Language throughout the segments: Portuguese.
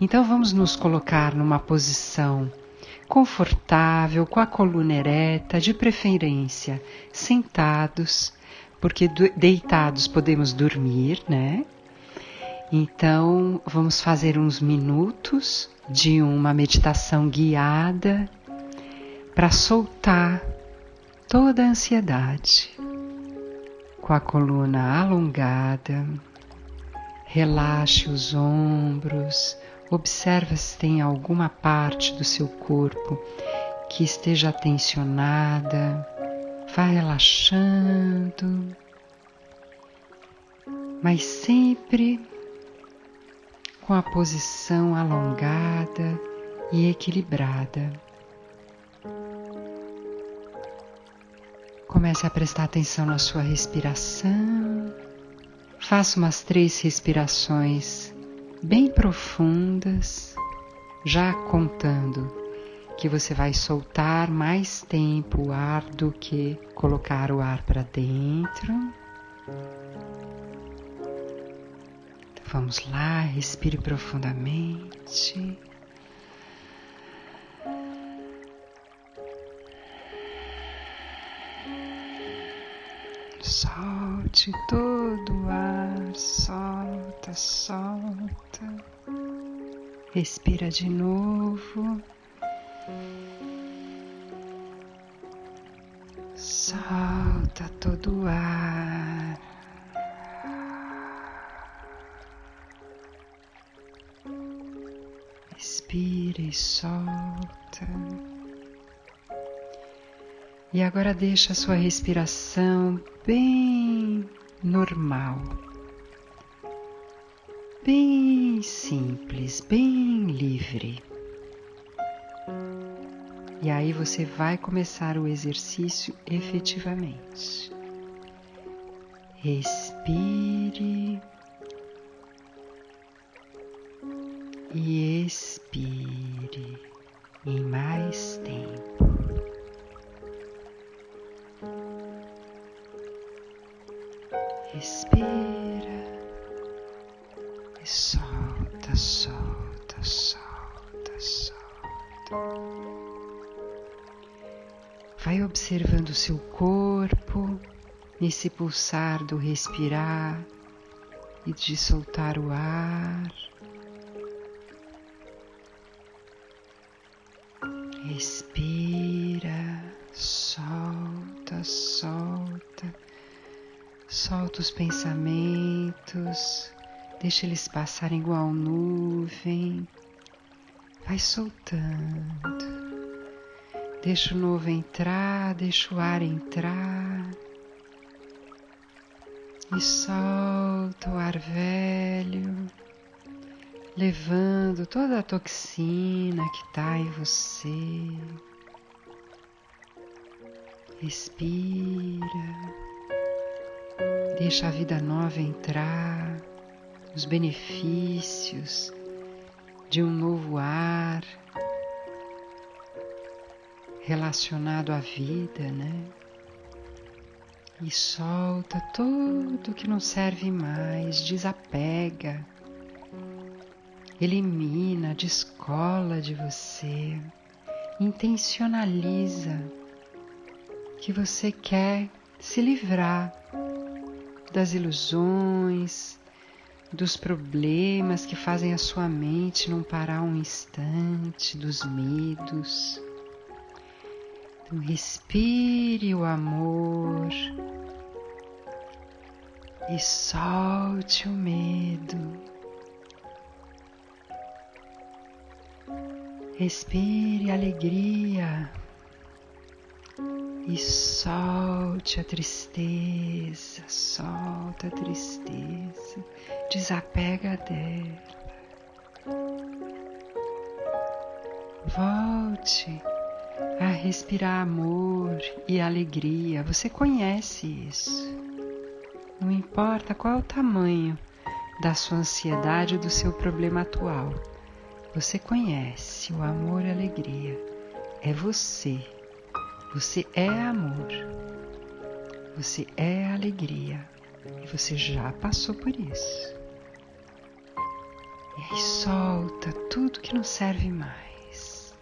Então vamos nos colocar numa posição confortável, com a coluna ereta, de preferência sentados, porque deitados podemos dormir, né? Então vamos fazer uns minutos de uma meditação guiada para soltar toda a ansiedade. Com a coluna alongada, relaxe os ombros, Observa se tem alguma parte do seu corpo que esteja tensionada. Vai relaxando, mas sempre com a posição alongada e equilibrada. Comece a prestar atenção na sua respiração. Faça umas três respirações bem profundas, já contando que você vai soltar mais tempo o ar do que colocar o ar para dentro. Então, vamos lá, respire profundamente. Solte todo o ar, solta, solta. Respira de novo. Solta todo o ar. Respira e solta. E agora deixa a sua respiração bem normal, bem simples, bem livre. E aí você vai começar o exercício efetivamente. Respire e expire em mais tempo. Respira e solta, solta, solta, solta. Vai observando o seu corpo nesse pulsar do respirar e de soltar o ar. Respira, Solta os pensamentos, deixa eles passarem igual nuvem. Vai soltando. Deixa o novo entrar, deixa o ar entrar. E solta o ar velho, levando toda a toxina que está em você. Respira. Deixa a vida nova entrar, os benefícios de um novo ar relacionado à vida, né? E solta tudo que não serve mais, desapega, elimina, descola de você, intencionaliza que você quer se livrar das ilusões, dos problemas que fazem a sua mente não parar um instante, dos medos. Então, respire o amor e solte o medo. Respire alegria e solte a tristeza, solta a tristeza, desapega dela. Volte a respirar amor e alegria. Você conhece isso. Não importa qual é o tamanho da sua ansiedade ou do seu problema atual. Você conhece o amor e a alegria. É você você é amor. Você é alegria. E você já passou por isso. E aí solta tudo que não serve mais.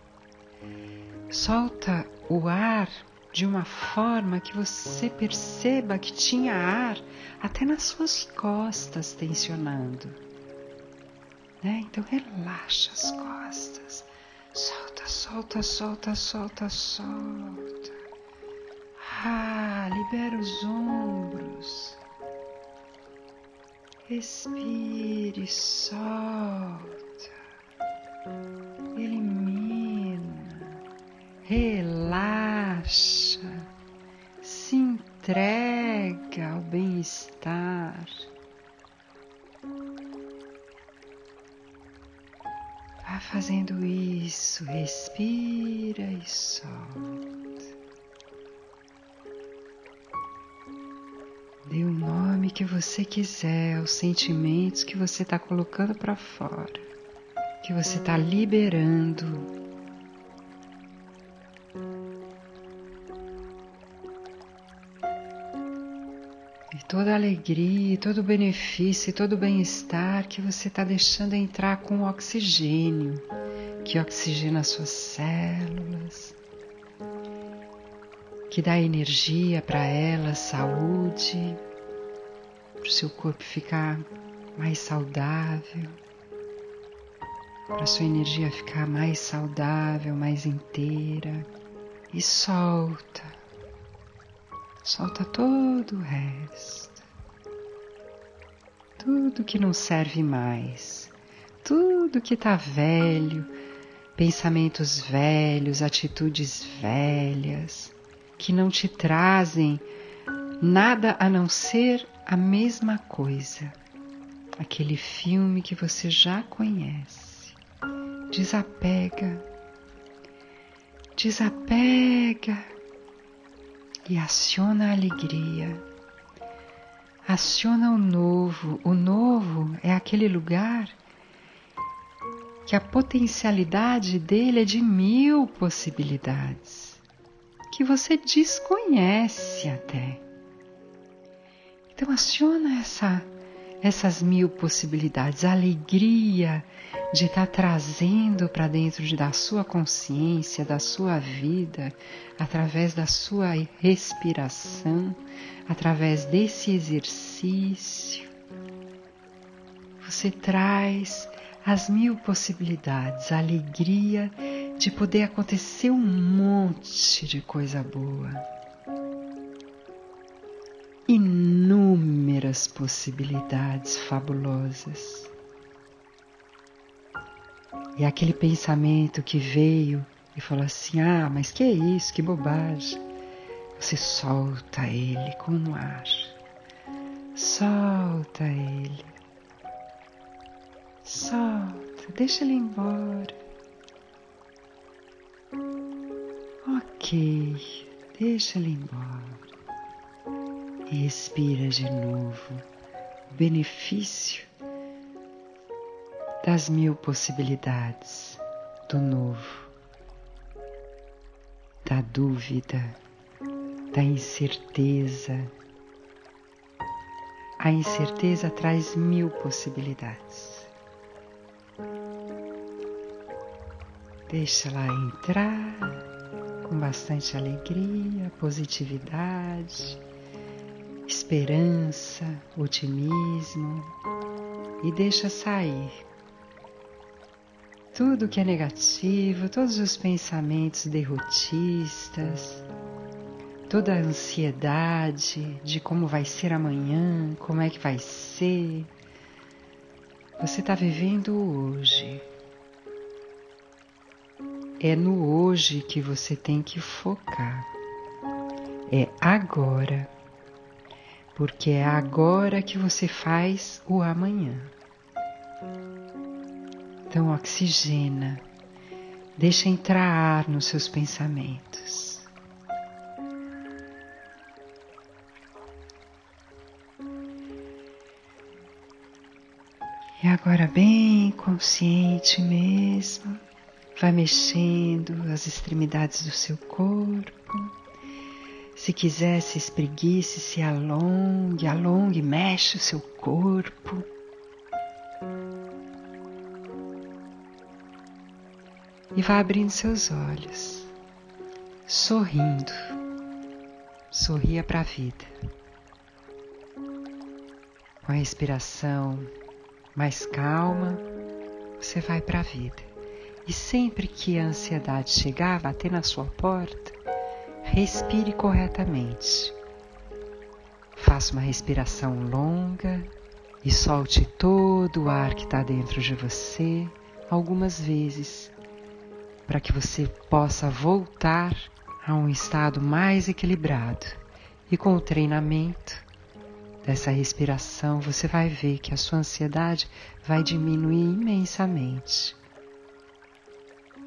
Solta o ar de uma forma que você perceba que tinha ar até nas suas costas tensionando. Né? Então relaxa as costas. Solta, solta, solta, solta, solta. Ah, libera os ombros. Respire, solta. Elimina. Relaxa. Se entrega ao bem-estar. Vá fazendo isso, respira e solta. Dê o nome que você quiser aos sentimentos que você está colocando para fora, que você está liberando. E toda alegria, todo o benefício e todo o bem-estar que você está deixando entrar com oxigênio, que oxigena as suas células, que dá energia para ela, saúde, para o seu corpo ficar mais saudável, para a sua energia ficar mais saudável, mais inteira. E solta, solta todo o resto, tudo que não serve mais, tudo que está velho, pensamentos velhos, atitudes velhas que não te trazem nada a não ser a mesma coisa, aquele filme que você já conhece. Desapega, desapega e aciona a alegria. Aciona o novo. O novo é aquele lugar que a potencialidade dele é de mil possibilidades que você desconhece até. Então aciona essa, essas mil possibilidades, a alegria de estar tá trazendo para dentro de, da sua consciência, da sua vida, através da sua respiração, através desse exercício. Você traz as mil possibilidades, a alegria de poder acontecer um monte de coisa boa. Inúmeras possibilidades fabulosas. E aquele pensamento que veio e falou assim: Ah, mas que é isso, que bobagem. Você solta ele com o ar. Solta ele. Solta, deixa ele embora. Ok, deixa ele embora. Respira de novo o benefício das mil possibilidades do novo, da dúvida, da incerteza. A incerteza traz mil possibilidades. Deixa lá entrar com bastante alegria, positividade, esperança, otimismo e deixa sair tudo que é negativo, todos os pensamentos derrotistas, toda a ansiedade de como vai ser amanhã, como é que vai ser. Você está vivendo hoje. É no hoje que você tem que focar. É agora. Porque é agora que você faz o amanhã. Então, oxigena. Deixa entrar ar nos seus pensamentos. E agora, bem consciente mesmo. Vai mexendo as extremidades do seu corpo, Se quiser, se espreguice, se alongue, alongue, mexe o seu corpo. E vá abrindo seus olhos, sorrindo. Sorria para a vida. Com a respiração mais calma, você vai para a vida. E sempre que a ansiedade chegar, bater na sua porta, respire corretamente. Faça uma respiração longa e solte todo o ar que está dentro de você algumas vezes, para que você possa voltar a um estado mais equilibrado. E com o treinamento dessa respiração, você vai ver que a sua ansiedade vai diminuir imensamente.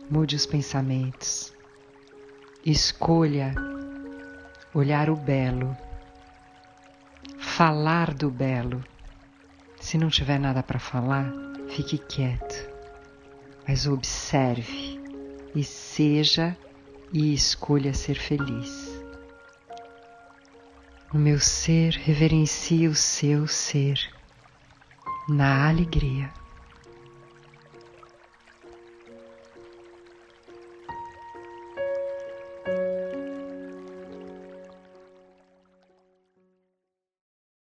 Mude os pensamentos Escolha olhar o belo, falar do belo. Se não tiver nada para falar, fique quieto, mas observe e seja e escolha ser feliz. O meu ser reverencia o seu ser na alegria.